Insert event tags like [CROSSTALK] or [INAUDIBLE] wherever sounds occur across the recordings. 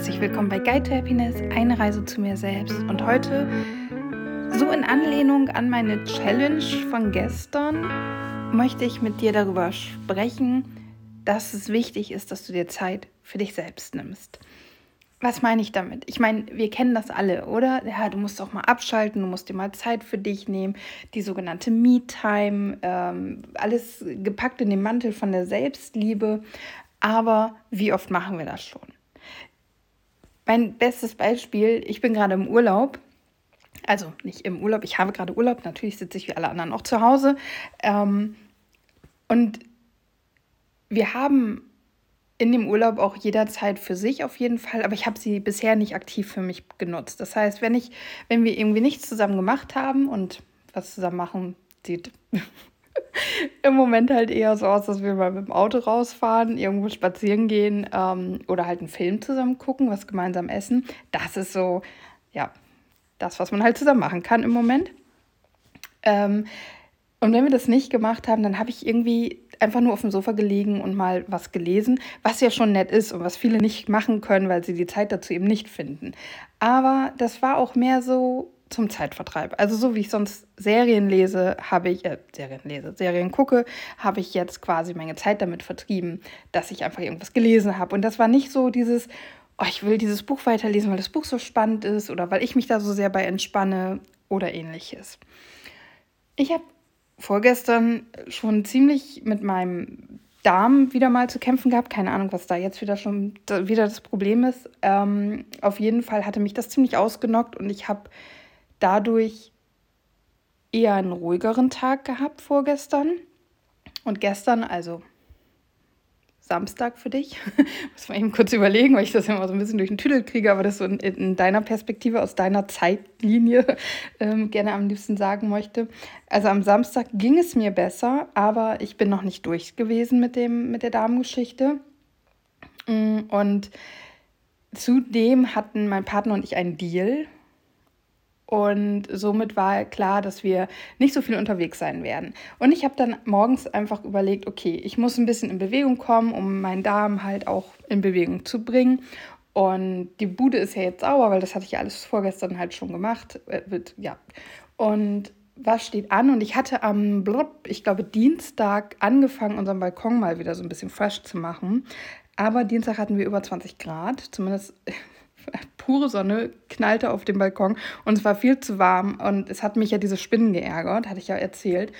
herzlich willkommen bei Guide to Happiness, eine Reise zu mir selbst. Und heute, so in Anlehnung an meine Challenge von gestern, möchte ich mit dir darüber sprechen, dass es wichtig ist, dass du dir Zeit für dich selbst nimmst. Was meine ich damit? Ich meine, wir kennen das alle, oder? Ja, du musst auch mal abschalten, du musst dir mal Zeit für dich nehmen, die sogenannte Me-Time, ähm, alles gepackt in den Mantel von der Selbstliebe. Aber wie oft machen wir das schon? Mein bestes Beispiel, ich bin gerade im Urlaub. Also nicht im Urlaub, ich habe gerade Urlaub. Natürlich sitze ich wie alle anderen auch zu Hause. Ähm, und wir haben in dem Urlaub auch jederzeit für sich auf jeden Fall, aber ich habe sie bisher nicht aktiv für mich genutzt. Das heißt, wenn ich, wenn wir irgendwie nichts zusammen gemacht haben und was zusammen machen, sieht [LAUGHS] im Moment halt eher so aus, dass wir mal mit dem Auto rausfahren, irgendwo spazieren gehen ähm, oder halt einen Film zusammen gucken, was gemeinsam essen. Das ist so, ja, das, was man halt zusammen machen kann im Moment. Ähm, und wenn wir das nicht gemacht haben, dann habe ich irgendwie einfach nur auf dem Sofa gelegen und mal was gelesen, was ja schon nett ist und was viele nicht machen können, weil sie die Zeit dazu eben nicht finden. Aber das war auch mehr so, zum Zeitvertreib. Also so wie ich sonst Serien lese, habe ich, äh, Serien lese, Serien gucke, habe ich jetzt quasi meine Zeit damit vertrieben, dass ich einfach irgendwas gelesen habe. Und das war nicht so dieses, oh, ich will dieses Buch weiterlesen, weil das Buch so spannend ist oder weil ich mich da so sehr bei entspanne oder ähnliches. Ich habe vorgestern schon ziemlich mit meinem Darm wieder mal zu kämpfen gehabt. Keine Ahnung, was da jetzt wieder schon wieder das Problem ist. Ähm, auf jeden Fall hatte mich das ziemlich ausgenockt und ich habe dadurch eher einen ruhigeren Tag gehabt vorgestern. Und gestern, also Samstag für dich, [LAUGHS] muss man eben kurz überlegen, weil ich das immer so ein bisschen durch den Tüdel kriege, aber das so in, in deiner Perspektive, aus deiner Zeitlinie [LAUGHS] ähm, gerne am liebsten sagen möchte. Also am Samstag ging es mir besser, aber ich bin noch nicht durch gewesen mit, dem, mit der Damengeschichte. Mm, und zudem hatten mein Partner und ich einen Deal und somit war klar, dass wir nicht so viel unterwegs sein werden. Und ich habe dann morgens einfach überlegt, okay, ich muss ein bisschen in Bewegung kommen, um meinen Darm halt auch in Bewegung zu bringen. Und die Bude ist ja jetzt sauber, weil das hatte ich ja alles vorgestern halt schon gemacht. Äh, ja. Und was steht an? Und ich hatte am, ich glaube, Dienstag angefangen, unseren Balkon mal wieder so ein bisschen fresh zu machen. Aber Dienstag hatten wir über 20 Grad, zumindest pure Sonne knallte auf dem Balkon und es war viel zu warm und es hat mich ja diese Spinnen geärgert, hatte ich ja erzählt.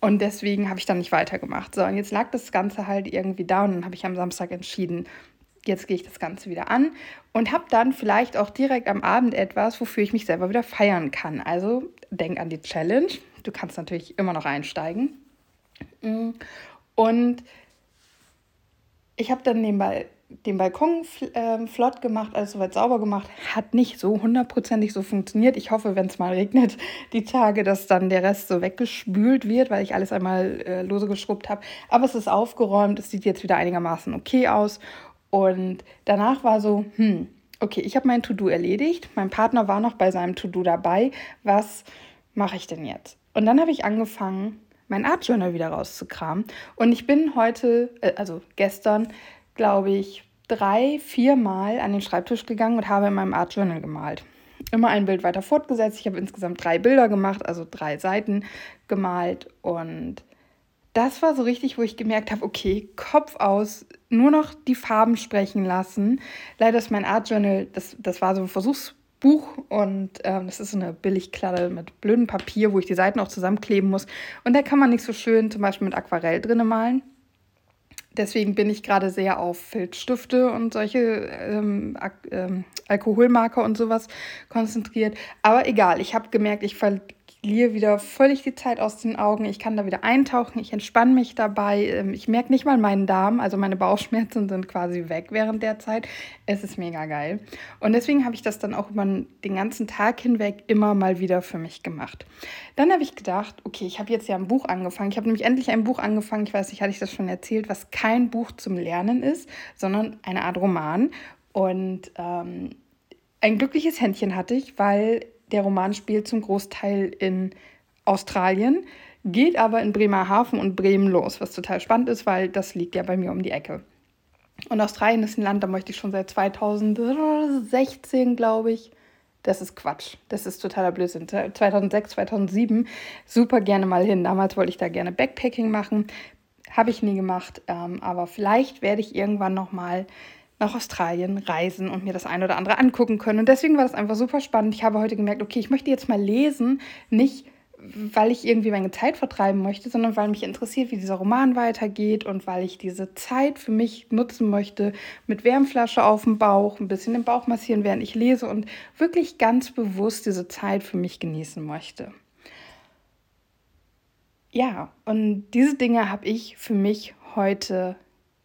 Und deswegen habe ich dann nicht weitergemacht. So, und jetzt lag das Ganze halt irgendwie da und dann habe ich am Samstag entschieden, jetzt gehe ich das Ganze wieder an und habe dann vielleicht auch direkt am Abend etwas, wofür ich mich selber wieder feiern kann. Also denk an die Challenge. Du kannst natürlich immer noch einsteigen. Mm. Und ich habe dann nebenbei den Balkon äh, flott gemacht, alles soweit sauber gemacht. Hat nicht so hundertprozentig so funktioniert. Ich hoffe, wenn es mal regnet, [LAUGHS] die Tage, dass dann der Rest so weggespült wird, weil ich alles einmal äh, lose geschrubbt habe. Aber es ist aufgeräumt, es sieht jetzt wieder einigermaßen okay aus. Und danach war so, hm, okay, ich habe mein To-Do erledigt. Mein Partner war noch bei seinem To-Do dabei. Was mache ich denn jetzt? Und dann habe ich angefangen, mein Art Journal wieder rauszukramen. Und ich bin heute, äh, also gestern, glaube ich, drei, vier Mal an den Schreibtisch gegangen und habe in meinem Art Journal gemalt. Immer ein Bild weiter fortgesetzt. Ich habe insgesamt drei Bilder gemacht, also drei Seiten gemalt. Und das war so richtig, wo ich gemerkt habe, okay, Kopf aus, nur noch die Farben sprechen lassen. Leider ist mein Art Journal, das, das war so ein Versuchsbuch und ähm, das ist so eine Billigkladde mit blödem Papier, wo ich die Seiten auch zusammenkleben muss. Und da kann man nicht so schön zum Beispiel mit Aquarell drinne malen. Deswegen bin ich gerade sehr auf Filzstifte und solche ähm, ähm, Alkoholmarker und sowas konzentriert. Aber egal, ich habe gemerkt, ich verliere wieder völlig die Zeit aus den Augen. Ich kann da wieder eintauchen, ich entspanne mich dabei. Ähm, ich merke nicht mal meinen Darm, also meine Bauchschmerzen sind quasi weg während der Zeit. Es ist mega geil. Und deswegen habe ich das dann auch über den ganzen Tag hinweg immer mal wieder für mich gemacht. Dann habe ich gedacht, okay, ich habe jetzt ja ein Buch angefangen. Ich habe nämlich endlich ein Buch angefangen, ich weiß nicht, hatte ich das schon erzählt, was kein Buch zum Lernen ist, sondern eine Art Roman. Und ähm, ein glückliches Händchen hatte ich, weil der Roman spielt zum Großteil in Australien, geht aber in Bremerhaven und Bremen los, was total spannend ist, weil das liegt ja bei mir um die Ecke. Und Australien ist ein Land, da möchte ich schon seit 2016, glaube ich. Das ist Quatsch. Das ist totaler Blödsinn. 2006, 2007 super gerne mal hin. Damals wollte ich da gerne Backpacking machen. Habe ich nie gemacht. Ähm, aber vielleicht werde ich irgendwann noch mal nach Australien reisen und mir das eine oder andere angucken können. Und deswegen war das einfach super spannend. Ich habe heute gemerkt, okay, ich möchte jetzt mal lesen, nicht weil ich irgendwie meine Zeit vertreiben möchte, sondern weil mich interessiert, wie dieser Roman weitergeht und weil ich diese Zeit für mich nutzen möchte, mit Wärmflasche auf dem Bauch, ein bisschen den Bauch massieren, während ich lese und wirklich ganz bewusst diese Zeit für mich genießen möchte. Ja, und diese Dinge habe ich für mich heute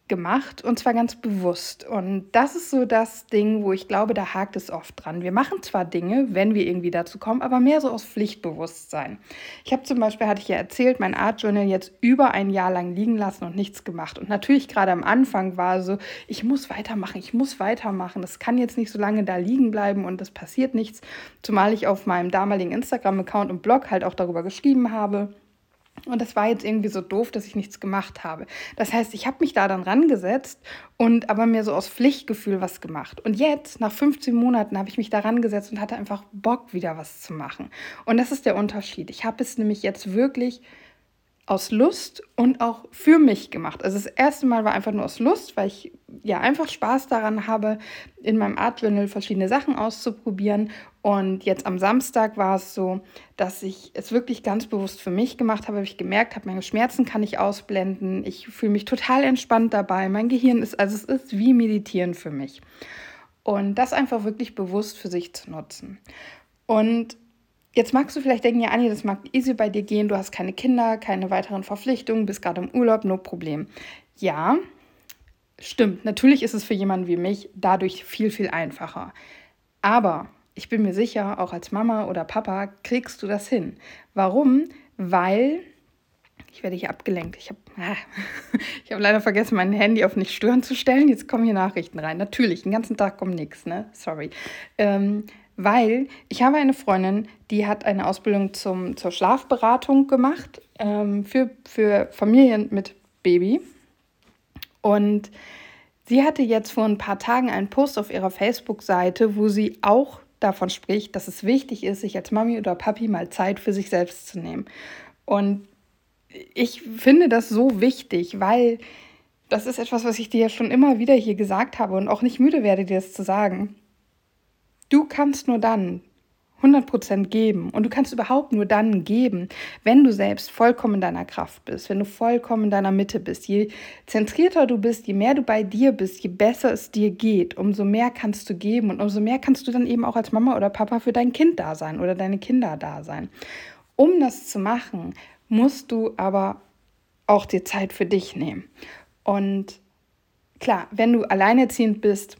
gemacht und zwar ganz bewusst. Und das ist so das Ding, wo ich glaube, da hakt es oft dran. Wir machen zwar Dinge, wenn wir irgendwie dazu kommen, aber mehr so aus Pflichtbewusstsein. Ich habe zum Beispiel, hatte ich ja erzählt, mein Art Journal jetzt über ein Jahr lang liegen lassen und nichts gemacht. Und natürlich gerade am Anfang war so, ich muss weitermachen, ich muss weitermachen. Das kann jetzt nicht so lange da liegen bleiben und es passiert nichts. Zumal ich auf meinem damaligen Instagram-Account und Blog halt auch darüber geschrieben habe und das war jetzt irgendwie so doof, dass ich nichts gemacht habe. Das heißt, ich habe mich da dann rangesetzt und aber mir so aus Pflichtgefühl was gemacht. Und jetzt, nach 15 Monaten, habe ich mich da rangesetzt und hatte einfach Bock, wieder was zu machen. Und das ist der Unterschied. Ich habe es nämlich jetzt wirklich aus Lust und auch für mich gemacht. Also das erste Mal war einfach nur aus Lust, weil ich ja einfach Spaß daran habe, in meinem Art Journal verschiedene Sachen auszuprobieren. Und jetzt am Samstag war es so, dass ich es wirklich ganz bewusst für mich gemacht habe. Ich gemerkt habe, meine Schmerzen kann ich ausblenden. Ich fühle mich total entspannt dabei. Mein Gehirn ist, also es ist wie Meditieren für mich. Und das einfach wirklich bewusst für sich zu nutzen. Und Jetzt magst du vielleicht denken, ja, Anni, das mag easy bei dir gehen, du hast keine Kinder, keine weiteren Verpflichtungen, bist gerade im Urlaub, no Problem. Ja, stimmt. Natürlich ist es für jemanden wie mich dadurch viel, viel einfacher. Aber ich bin mir sicher, auch als Mama oder Papa kriegst du das hin. Warum? Weil ich werde hier abgelenkt. Ich habe ah, [LAUGHS] hab leider vergessen, mein Handy auf nicht stören zu stellen. Jetzt kommen hier Nachrichten rein. Natürlich, den ganzen Tag kommt nichts, ne? Sorry. Ähm, weil ich habe eine Freundin, die hat eine Ausbildung zum, zur Schlafberatung gemacht ähm, für, für Familien mit Baby. Und sie hatte jetzt vor ein paar Tagen einen Post auf ihrer Facebook-Seite, wo sie auch davon spricht, dass es wichtig ist, sich als Mami oder Papi mal Zeit für sich selbst zu nehmen. Und ich finde das so wichtig, weil das ist etwas, was ich dir ja schon immer wieder hier gesagt habe und auch nicht müde werde, dir das zu sagen. Du kannst nur dann 100% geben und du kannst überhaupt nur dann geben, wenn du selbst vollkommen in deiner Kraft bist, wenn du vollkommen in deiner Mitte bist. Je zentrierter du bist, je mehr du bei dir bist, je besser es dir geht, umso mehr kannst du geben und umso mehr kannst du dann eben auch als Mama oder Papa für dein Kind da sein oder deine Kinder da sein. Um das zu machen, musst du aber auch dir Zeit für dich nehmen. Und klar, wenn du alleinerziehend bist,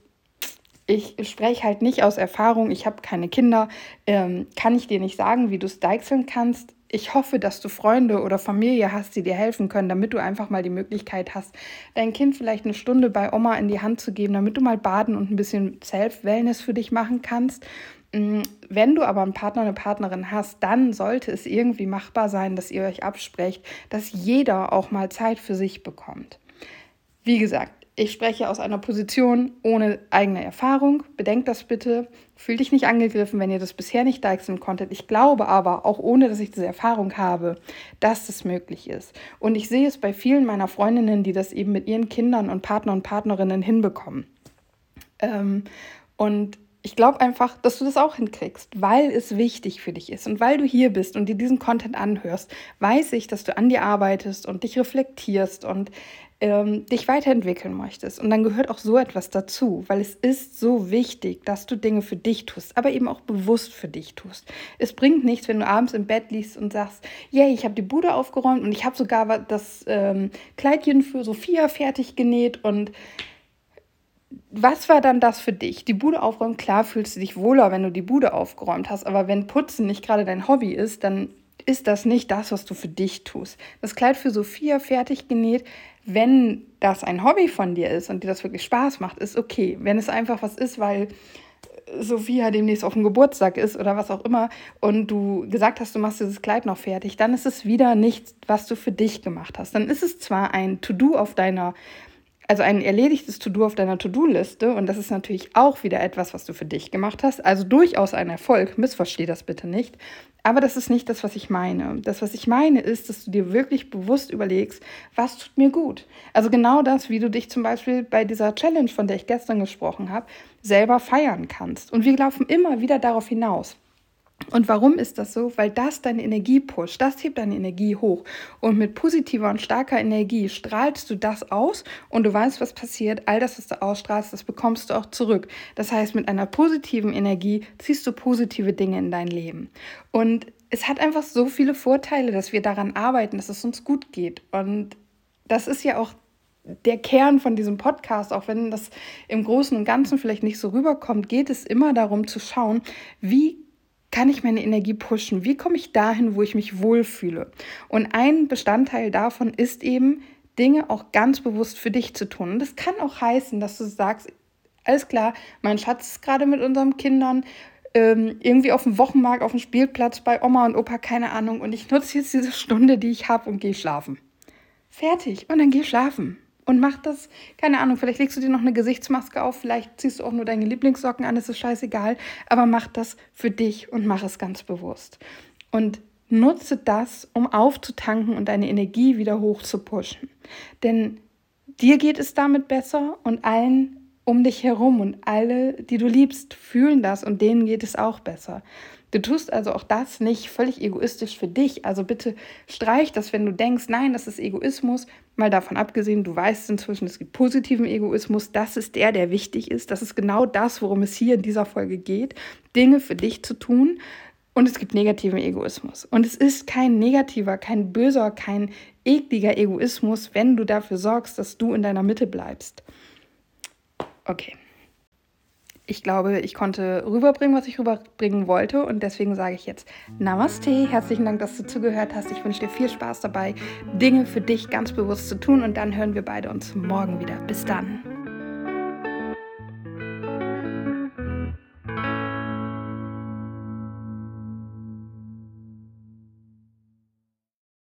ich spreche halt nicht aus Erfahrung, ich habe keine Kinder, ähm, kann ich dir nicht sagen, wie du es deichseln kannst. Ich hoffe, dass du Freunde oder Familie hast, die dir helfen können, damit du einfach mal die Möglichkeit hast, dein Kind vielleicht eine Stunde bei Oma in die Hand zu geben, damit du mal baden und ein bisschen Self-Wellness für dich machen kannst. Mm, wenn du aber einen Partner, eine Partnerin hast, dann sollte es irgendwie machbar sein, dass ihr euch absprecht, dass jeder auch mal Zeit für sich bekommt. Wie gesagt, ich spreche aus einer Position ohne eigene Erfahrung. Bedenkt das bitte. Fühl dich nicht angegriffen, wenn ihr das bisher nicht deichseln konntet. Ich glaube aber, auch ohne dass ich diese Erfahrung habe, dass das möglich ist. Und ich sehe es bei vielen meiner Freundinnen, die das eben mit ihren Kindern und Partner und Partnerinnen hinbekommen. Ähm, und ich glaube einfach, dass du das auch hinkriegst, weil es wichtig für dich ist und weil du hier bist und dir diesen Content anhörst, weiß ich, dass du an dir arbeitest und dich reflektierst und ähm, dich weiterentwickeln möchtest. Und dann gehört auch so etwas dazu, weil es ist so wichtig, dass du Dinge für dich tust, aber eben auch bewusst für dich tust. Es bringt nichts, wenn du abends im Bett liegst und sagst, yay, ich habe die Bude aufgeräumt und ich habe sogar das ähm, Kleidchen für Sophia fertig genäht und was war dann das für dich? Die Bude aufräumen, klar fühlst du dich wohler, wenn du die Bude aufgeräumt hast, aber wenn Putzen nicht gerade dein Hobby ist, dann ist das nicht das, was du für dich tust. Das Kleid für Sophia fertig genäht, wenn das ein Hobby von dir ist und dir das wirklich Spaß macht, ist okay. Wenn es einfach was ist, weil Sophia demnächst auf dem Geburtstag ist oder was auch immer und du gesagt hast, du machst dieses Kleid noch fertig, dann ist es wieder nichts, was du für dich gemacht hast. Dann ist es zwar ein To-Do auf deiner also ein erledigtes To-Do auf deiner To-Do-Liste und das ist natürlich auch wieder etwas, was du für dich gemacht hast. Also durchaus ein Erfolg, missversteh das bitte nicht. Aber das ist nicht das, was ich meine. Das, was ich meine, ist, dass du dir wirklich bewusst überlegst, was tut mir gut. Also genau das, wie du dich zum Beispiel bei dieser Challenge, von der ich gestern gesprochen habe, selber feiern kannst. Und wir laufen immer wieder darauf hinaus. Und warum ist das so? Weil das deine Energie pusht, das hebt deine Energie hoch. Und mit positiver und starker Energie strahlst du das aus und du weißt, was passiert. All das, was du ausstrahlst, das bekommst du auch zurück. Das heißt, mit einer positiven Energie ziehst du positive Dinge in dein Leben. Und es hat einfach so viele Vorteile, dass wir daran arbeiten, dass es uns gut geht. Und das ist ja auch der Kern von diesem Podcast, auch wenn das im Großen und Ganzen vielleicht nicht so rüberkommt, geht es immer darum zu schauen, wie kann ich meine Energie pushen? Wie komme ich dahin, wo ich mich wohlfühle? Und ein Bestandteil davon ist eben, Dinge auch ganz bewusst für dich zu tun. Und das kann auch heißen, dass du sagst, alles klar, mein Schatz ist gerade mit unseren Kindern ähm, irgendwie auf dem Wochenmarkt, auf dem Spielplatz bei Oma und Opa, keine Ahnung. Und ich nutze jetzt diese Stunde, die ich habe und gehe schlafen. Fertig. Und dann geh schlafen und mach das, keine Ahnung, vielleicht legst du dir noch eine Gesichtsmaske auf, vielleicht ziehst du auch nur deine Lieblingssocken an, das ist scheißegal, aber mach das für dich und mach es ganz bewusst. Und nutze das, um aufzutanken und deine Energie wieder hoch zu pushen. Denn dir geht es damit besser und allen um dich herum und alle, die du liebst, fühlen das und denen geht es auch besser. Du tust also auch das nicht völlig egoistisch für dich. Also bitte streich das, wenn du denkst, nein, das ist Egoismus. Mal davon abgesehen, du weißt inzwischen, es gibt positiven Egoismus. Das ist der, der wichtig ist. Das ist genau das, worum es hier in dieser Folge geht. Dinge für dich zu tun. Und es gibt negativen Egoismus. Und es ist kein negativer, kein böser, kein ekliger Egoismus, wenn du dafür sorgst, dass du in deiner Mitte bleibst. Okay ich glaube, ich konnte rüberbringen, was ich rüberbringen wollte. Und deswegen sage ich jetzt Namaste. Herzlichen Dank, dass du zugehört hast. Ich wünsche dir viel Spaß dabei, Dinge für dich ganz bewusst zu tun. Und dann hören wir beide uns morgen wieder. Bis dann.